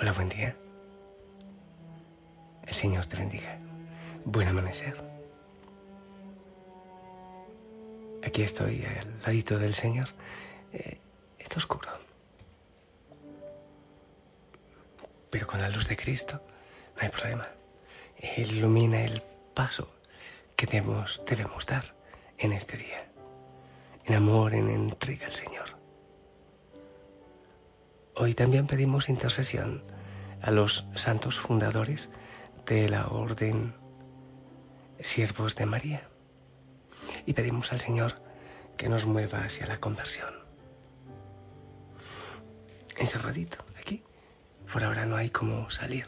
Hola, buen día. El Señor te bendiga. Buen amanecer. Aquí estoy al ladito del Señor. Eh, está oscuro. Pero con la luz de Cristo no hay problema. Él ilumina el paso que debemos, debemos dar en este día. En amor, en entrega al Señor. Hoy también pedimos intercesión a los santos fundadores de la Orden Siervos de María y pedimos al Señor que nos mueva hacia la conversión. Encerradito aquí, por ahora no hay cómo salir.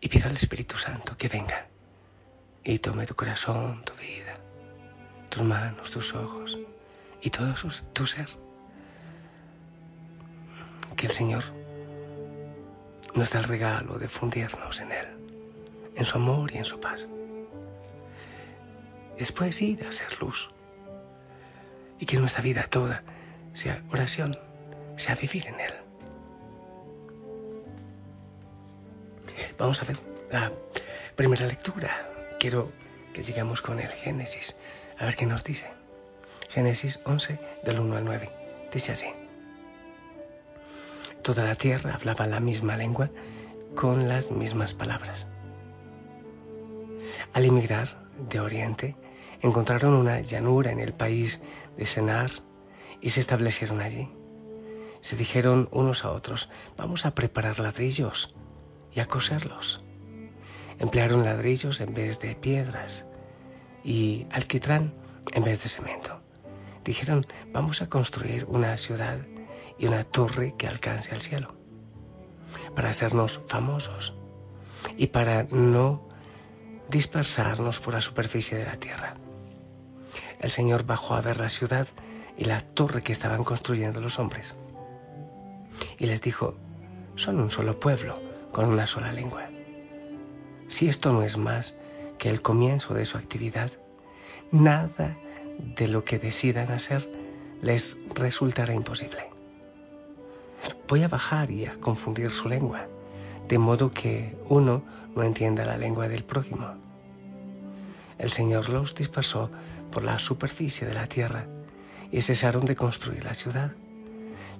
y pido al Espíritu Santo que venga y tome tu corazón, tu vida, tus manos, tus ojos y todo tu ser. Que el Señor nos da el regalo de fundirnos en Él, en su amor y en su paz. Después ir a ser luz. Y que nuestra vida toda sea oración, sea vivir en Él. Vamos a ver la primera lectura. Quiero que sigamos con el Génesis, a ver qué nos dice. Génesis 11, del 1 al 9. Dice así. Toda la tierra hablaba la misma lengua con las mismas palabras. Al emigrar de Oriente, encontraron una llanura en el país de Senar y se establecieron allí. Se dijeron unos a otros, vamos a preparar ladrillos y a coserlos. Emplearon ladrillos en vez de piedras y alquitrán en vez de cemento dijeron, vamos a construir una ciudad y una torre que alcance al cielo, para hacernos famosos y para no dispersarnos por la superficie de la tierra. El Señor bajó a ver la ciudad y la torre que estaban construyendo los hombres. Y les dijo, son un solo pueblo, con una sola lengua. Si esto no es más que el comienzo de su actividad, nada de lo que decidan hacer les resultará imposible. Voy a bajar y a confundir su lengua, de modo que uno no entienda la lengua del prójimo. El Señor los dispersó por la superficie de la tierra y cesaron de construir la ciudad.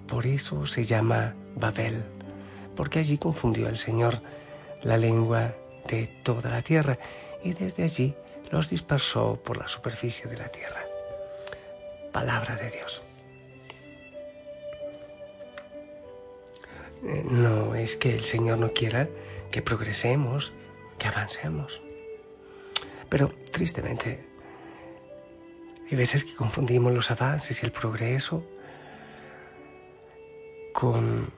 Por eso se llama Babel, porque allí confundió el Señor la lengua de toda la tierra y desde allí los dispersó por la superficie de la tierra palabra de Dios. Eh, no es que el Señor no quiera que progresemos, que avancemos. Pero tristemente, hay veces que confundimos los avances y el progreso con,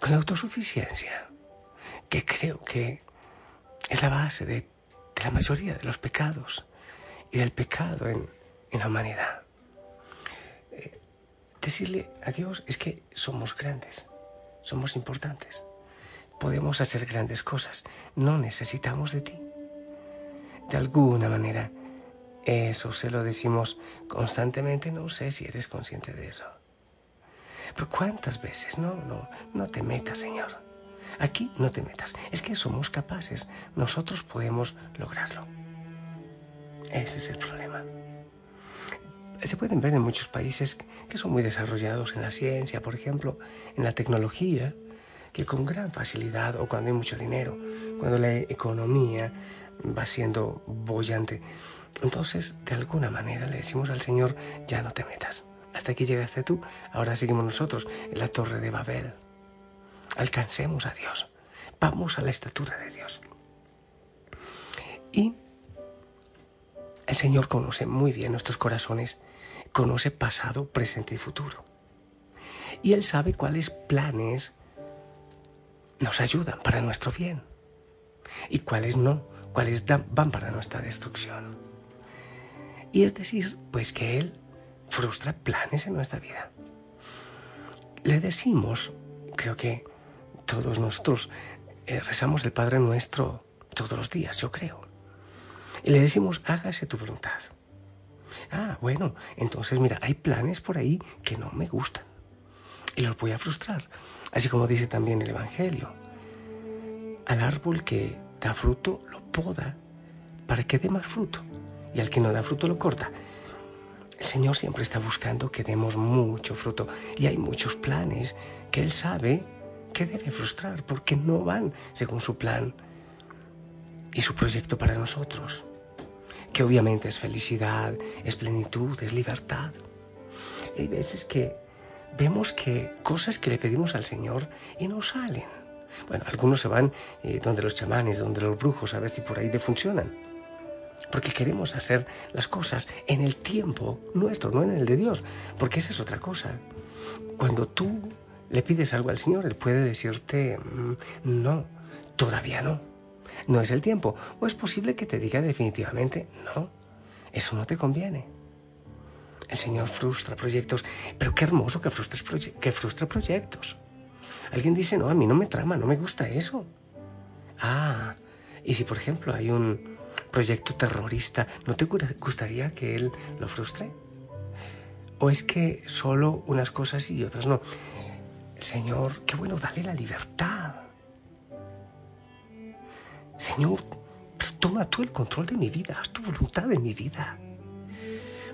con la autosuficiencia, que creo que es la base de la mayoría de los pecados y del pecado en, la humanidad. Eh, decirle a Dios es que somos grandes, somos importantes, podemos hacer grandes cosas, no necesitamos de ti. De alguna manera, eso se lo decimos constantemente, no sé si eres consciente de eso. Pero ¿cuántas veces? No, no, no te metas, Señor. Aquí no te metas. Es que somos capaces. Nosotros podemos lograrlo. Ese es el problema. Se pueden ver en muchos países que son muy desarrollados en la ciencia, por ejemplo, en la tecnología, que con gran facilidad o cuando hay mucho dinero, cuando la economía va siendo bollante, entonces de alguna manera le decimos al Señor, ya no te metas. Hasta aquí llegaste tú, ahora seguimos nosotros en la torre de Babel. Alcancemos a Dios, vamos a la estatura de Dios. Y el Señor conoce muy bien nuestros corazones, conoce pasado, presente y futuro. Y Él sabe cuáles planes nos ayudan para nuestro bien y cuáles no, cuáles van para nuestra destrucción. Y es decir, pues que Él frustra planes en nuestra vida. Le decimos, creo que todos nosotros eh, rezamos el Padre Nuestro todos los días, yo creo y le decimos, hágase tu voluntad. Ah, bueno, entonces mira, hay planes por ahí que no me gustan y los voy a frustrar. Así como dice también el Evangelio. Al árbol que da fruto lo poda para que dé más fruto y al que no da fruto lo corta. El Señor siempre está buscando que demos mucho fruto y hay muchos planes que Él sabe que debe frustrar porque no van según su plan y su proyecto para nosotros, que obviamente es felicidad, es plenitud, es libertad. hay veces que vemos que cosas que le pedimos al Señor y no salen. Bueno, algunos se van eh, donde los chamanes, donde los brujos, a ver si por ahí te funcionan. Porque queremos hacer las cosas en el tiempo nuestro, no en el de Dios. Porque esa es otra cosa. Cuando tú le pides algo al Señor, Él puede decirte, mm, no, todavía no. No es el tiempo. O es posible que te diga definitivamente, no, eso no te conviene. El Señor frustra proyectos, pero qué hermoso que, que frustra proyectos. Alguien dice, no, a mí no me trama, no me gusta eso. Ah, y si por ejemplo hay un proyecto terrorista, ¿no te gustaría que él lo frustre? ¿O es que solo unas cosas y otras no? El Señor, qué bueno, dale la libertad. Señor, toma tú el control de mi vida, haz tu voluntad en mi vida.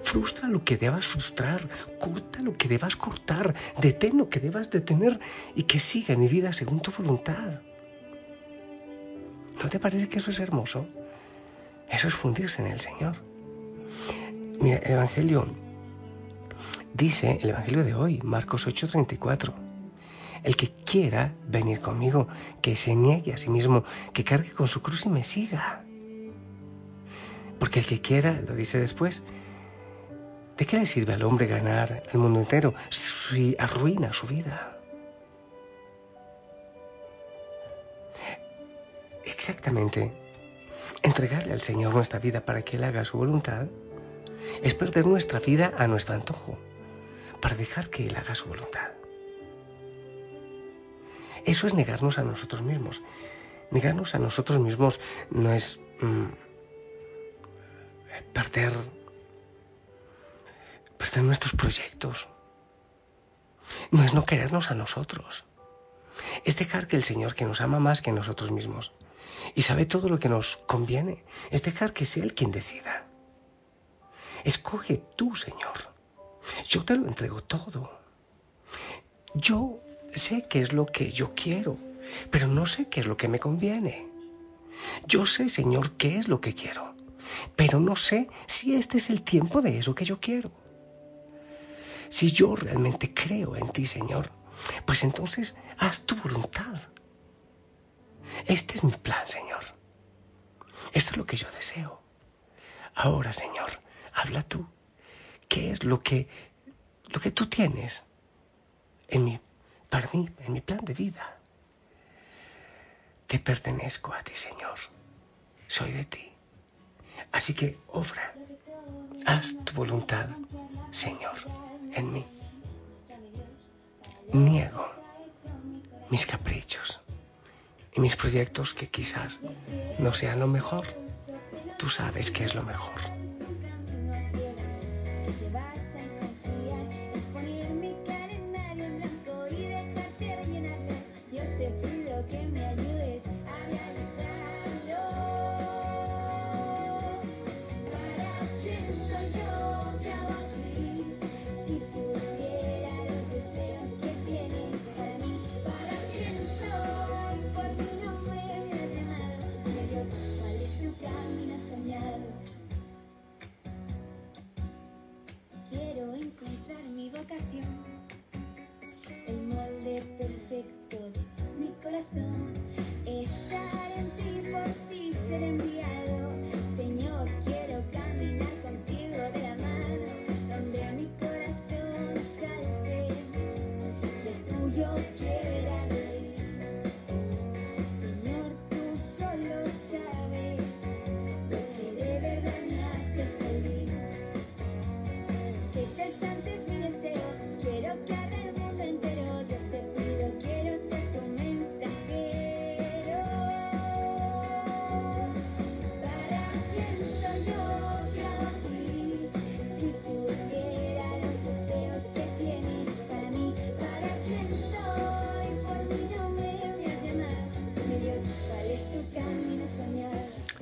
Frustra lo que debas frustrar, corta lo que debas cortar, detén lo que debas detener y que siga mi vida según tu voluntad. ¿No te parece que eso es hermoso? Eso es fundirse en el Señor. Mira, el Evangelio dice, el Evangelio de hoy, Marcos 8:34, el que quiera venir conmigo, que se niegue a sí mismo, que cargue con su cruz y me siga. Porque el que quiera, lo dice después, ¿De qué le sirve al hombre ganar el mundo entero si arruina su vida? Exactamente. Entregarle al Señor nuestra vida para que Él haga su voluntad es perder nuestra vida a nuestro antojo, para dejar que Él haga su voluntad. Eso es negarnos a nosotros mismos. Negarnos a nosotros mismos no es mm, perder perder nuestros proyectos. No es no querernos a nosotros. Es dejar que el Señor, que nos ama más que nosotros mismos y sabe todo lo que nos conviene, es dejar que sea Él quien decida. Escoge tú, Señor. Yo te lo entrego todo. Yo sé qué es lo que yo quiero, pero no sé qué es lo que me conviene. Yo sé, Señor, qué es lo que quiero, pero no sé si este es el tiempo de eso que yo quiero. Si yo realmente creo en ti, Señor, pues entonces haz tu voluntad. Este es mi plan, Señor. Esto es lo que yo deseo. Ahora, Señor, habla tú. ¿Qué es lo que, lo que tú tienes en mi, para mí, en mi plan de vida? Te pertenezco a ti, Señor. Soy de ti. Así que obra. Haz tu voluntad, Señor en mí. Niego mis caprichos y mis proyectos que quizás no sean lo mejor. Tú sabes que es lo mejor.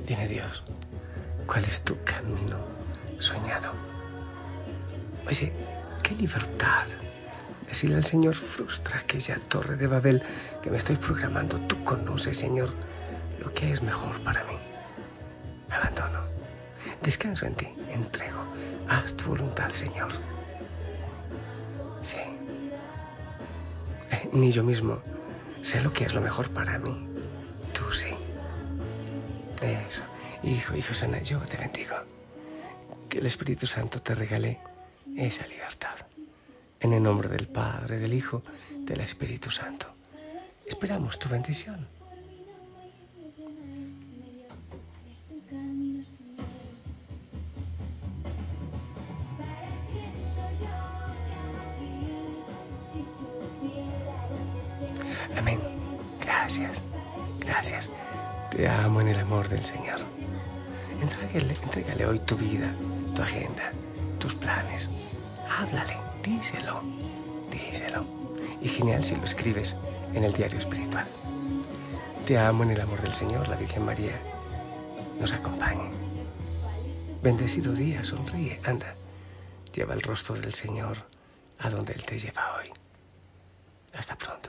Dime Dios, ¿cuál es tu camino soñado? Oye, qué libertad. Decirle al Señor, frustra aquella torre de Babel que me estoy programando. Tú conoces, Señor, lo que es mejor para mí. Abandono. Descanso en ti. Entrego. Haz tu voluntad, Señor. Sí. Eh, ni yo mismo sé lo que es lo mejor para mí. Tú sí. Eso. Hijo, hijo sana, yo te bendigo. Que el Espíritu Santo te regale esa libertad. En el nombre del Padre, del Hijo, del Espíritu Santo. Esperamos tu bendición. Amén. Gracias. Gracias. Te amo en el amor del Señor. Entrégale, hoy tu vida, tu agenda, tus planes. Háblale, díselo, díselo. Y genial si lo escribes en el diario espiritual. Te amo en el amor del Señor, la Virgen María nos acompañe. Bendecido día, sonríe, anda. Lleva el rostro del Señor a donde Él te lleva hoy. Hasta pronto.